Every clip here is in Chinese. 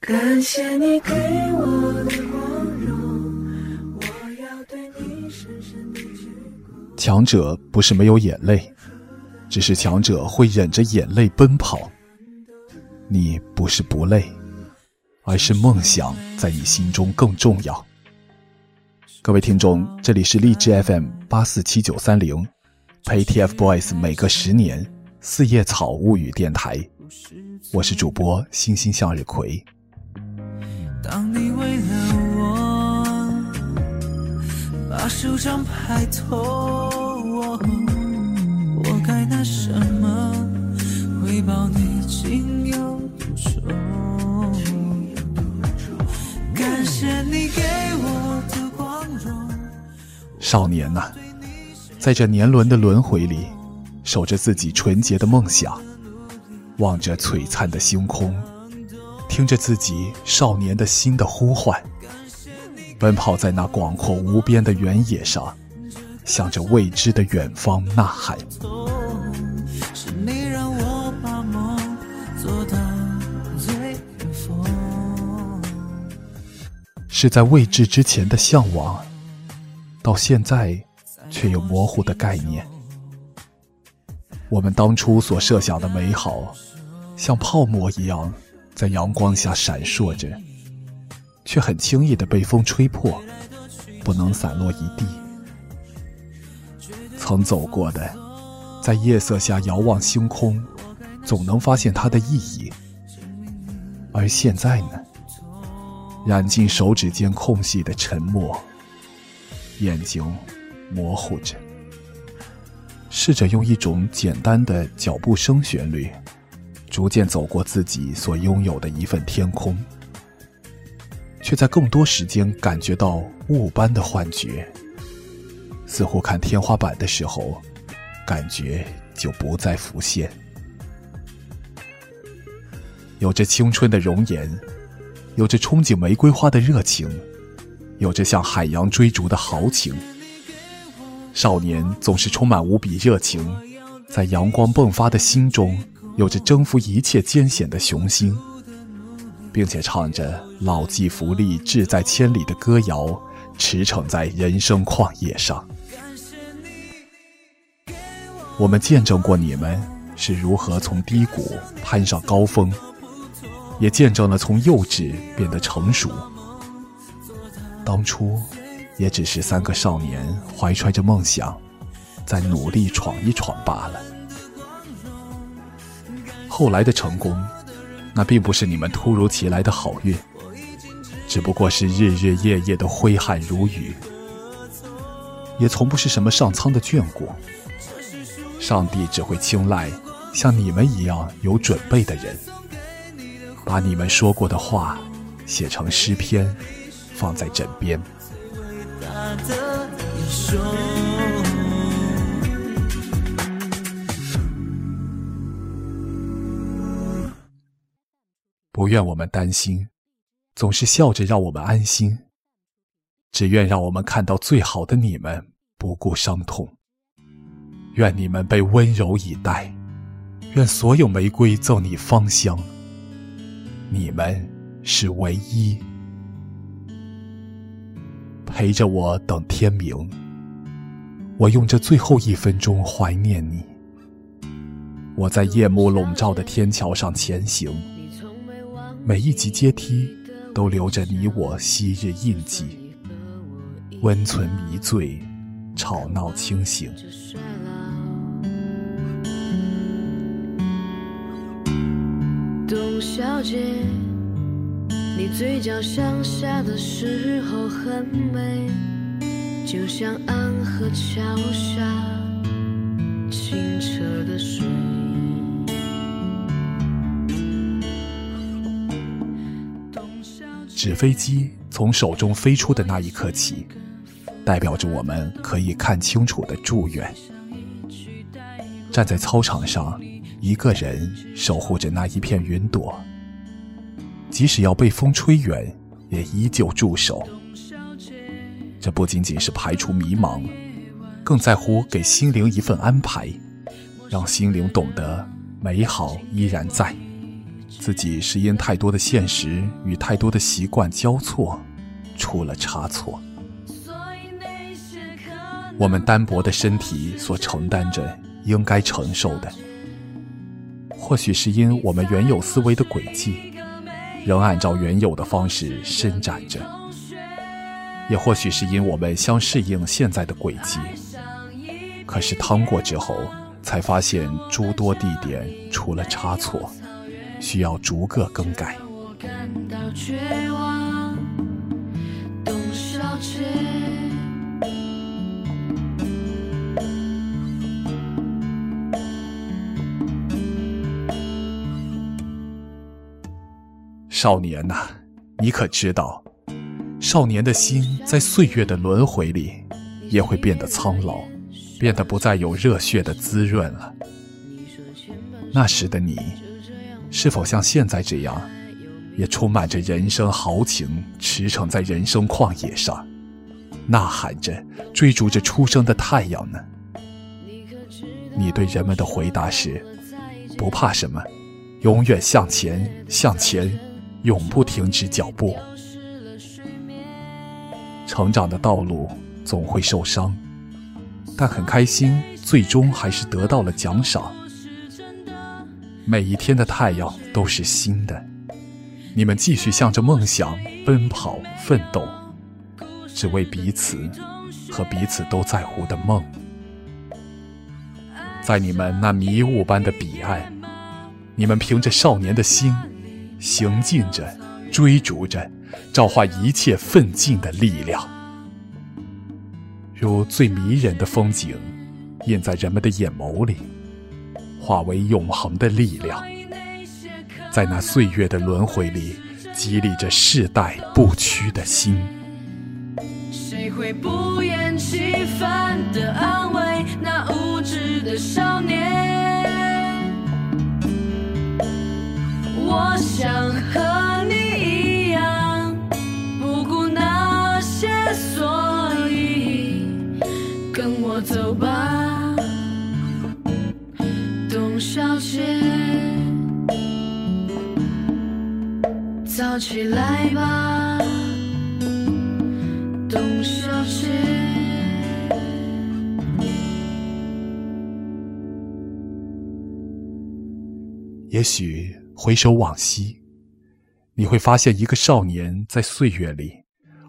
感谢你给我的光荣，我要对你深深的鞠躬。强者不是没有眼泪，只是强者会忍着眼泪奔跑。你不是不累，而是梦想在你心中更重要。各位听众，这里是荔枝 FM 八四七九三零，陪 TFBOYS 每隔十年四叶草物语电台，我是主播星星向日葵。当你为了我把手掌拍痛，我该拿什么回报你情有独钟？感谢你给我的光荣。少年呐、在这年轮的轮回里，守着自己纯洁的梦想，望着璀璨的星空，听着自己少年的心的呼唤，奔跑在那广阔无边的原野上，向着未知的远方呐喊。是。在未知之前的向往，到现在却有模糊的概念。我们当初所设想的美好，像泡沫一样在阳光下闪烁着，却很轻易的被风吹破，不能散落一地。曾走过的，在夜色下遥望星空，总能发现它的意义。而现在呢？染进手指间空隙的沉默，眼睛模糊着。试着用一种简单的脚步声旋律，逐渐走过自己所拥有的一份天空，却在更多时间感觉到雾般的幻觉，似乎看天花板的时候，感觉就不再浮现。有着青春的容颜。有着憧憬玫瑰花的热情，有着向海洋追逐的豪情。少年总是充满无比热情，在阳光迸发的心中，有着征服一切艰险的雄心，并且唱着“老骥伏枥，志在千里”的歌谣，驰骋在人生旷野上。我们见证过你们是如何从低谷攀上高峰。也见证了从幼稚变得成熟。当初，也只是三个少年怀揣着梦想，在努力闯一闯罢了。后来的成功，那并不是你们突如其来的好运，只不过是日日夜夜的挥汗如雨，也从不是什么上苍的眷顾。上帝只会青睐像你们一样有准备的人。把你们说过的话写成诗篇，放在枕边。不愿我们担心，总是笑着让我们安心。只愿让我们看到最好的你们，不顾伤痛。愿你们被温柔以待，愿所有玫瑰赠你芳香。你们是唯一，陪着我等天明。我用这最后一分钟怀念你。我在夜幕笼罩的天桥上前行，每一级阶梯都留着你我昔日印记。温存迷醉，吵闹清醒。董小姐，你嘴角向下的时候很美，就像安河桥纸飞机从手中飞出的那一刻起，代表着我们可以看清楚的祝愿。站在操场上。一个人守护着那一片云朵，即使要被风吹远，也依旧驻守。这不仅仅是排除迷茫，更在乎给心灵一份安排，让心灵懂得美好依然在。自己是因太多的现实与太多的习惯交错，出了差错。我们单薄的身体所承担着应该承受的，或许是因我们原有思维的轨迹，仍按照原有的方式伸展着；也或许是因我们相适应现在的轨迹，可是趟过之后，才发现诸多地点出了差错。需要逐个更改。少年呐，你可知道，少年的心在岁月的轮回里，也会变得苍老，变得不再有热血的滋润了。那时的你。是否像现在这样，也充满着人生豪情，驰骋在人生旷野上，呐喊着追逐着初升的太阳呢？你对人们的回答是：不怕什么，永远向前，向前，永不停止脚步。成长的道路总会受伤，但很开心，最终还是得到了奖赏。每一天的太阳都是新的，你们继续向着梦想奔跑奋斗，只为彼此和彼此都在乎的梦。在你们那迷雾般的彼岸，你们凭着少年的心，行进着，追逐着，召唤一切奋进的力量，如最迷人的风景，印在人们的眼眸里。化为永恒的力量，在那岁月的轮回里，激励着世代不屈的心。谁会不厌其烦地安慰那无知的少年？我想和小姐，早起来吧，董小姐。也许回首往昔，你会发现一个少年在岁月里，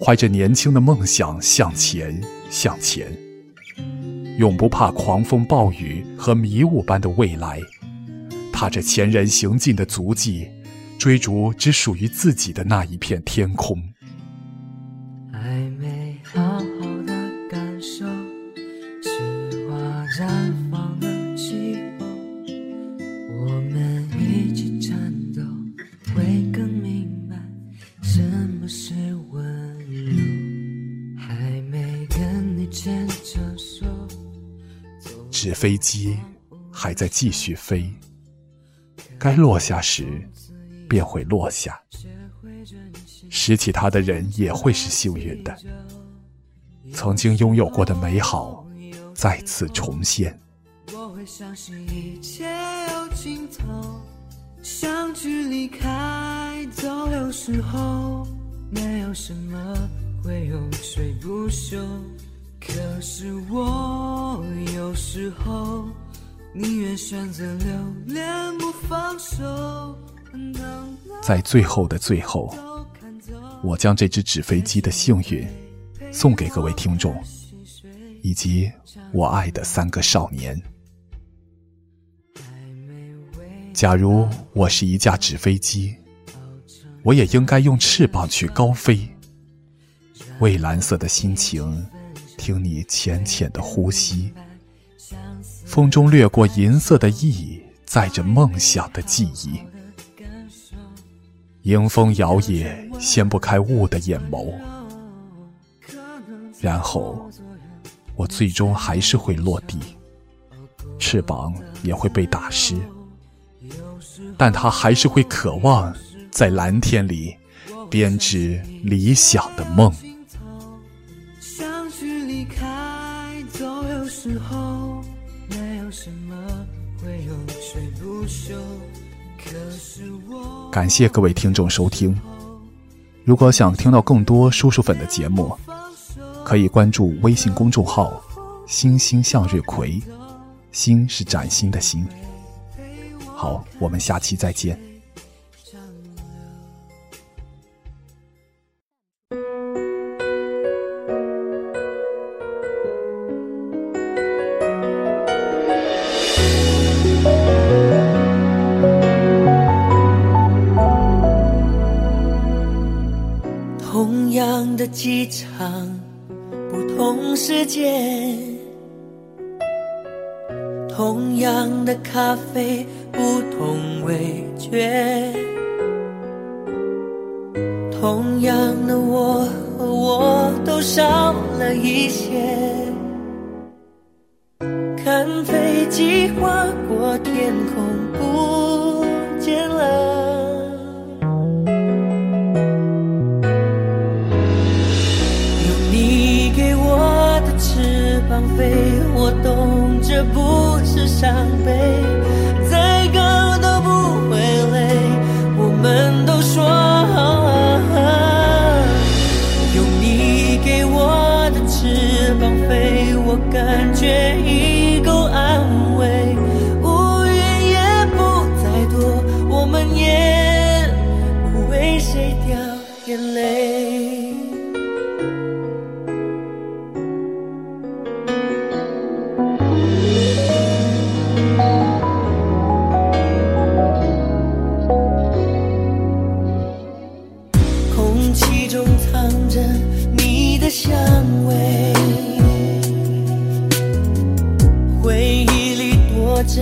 怀着年轻的梦想向前，向前。永不怕狂风暴雨和迷雾般的未来，踏着前人行进的足迹，追逐只属于自己的那一片天空。还没好好的感受雪花绽放的气候，我们一起颤抖，会更明白什么是温柔。还没跟你牵着手。纸飞机还在继续飞，该落下时便会落下。拾起它的人也会是幸运的，曾经拥有过的美好再次重现。我会相信一切有尽头，相聚离开都有时候，没有什么会永垂不朽。可是我有时候宁愿选择留恋不放手。在最后的最后，我将这只纸飞机的幸运送给各位听众，以及我爱的三个少年。假如我是一架纸飞机，我也应该用翅膀去高飞，蔚蓝色的心情。听你浅浅的呼吸，风中掠过银色的翼，载着梦想的记忆。迎风摇曳，掀不开雾的眼眸。然后，我最终还是会落地，翅膀也会被打湿，但它还是会渴望在蓝天里编织理想的梦。感谢各位听众收听。如果想听到更多叔叔粉的节目，可以关注微信公众号“星星向日葵”，星是崭新的星。好，我们下期再见。的机场，不同时间；同样的咖啡，不同味觉；同样的我和我都少了一些。看飞机划过天空，不这不是伤悲，再高都不会累。我们都说，好，用你给我的翅膀飞，我感觉已香味，回忆里躲着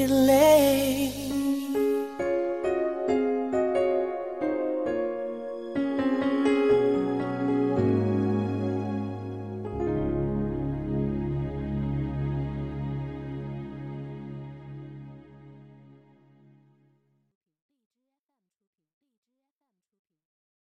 it lay.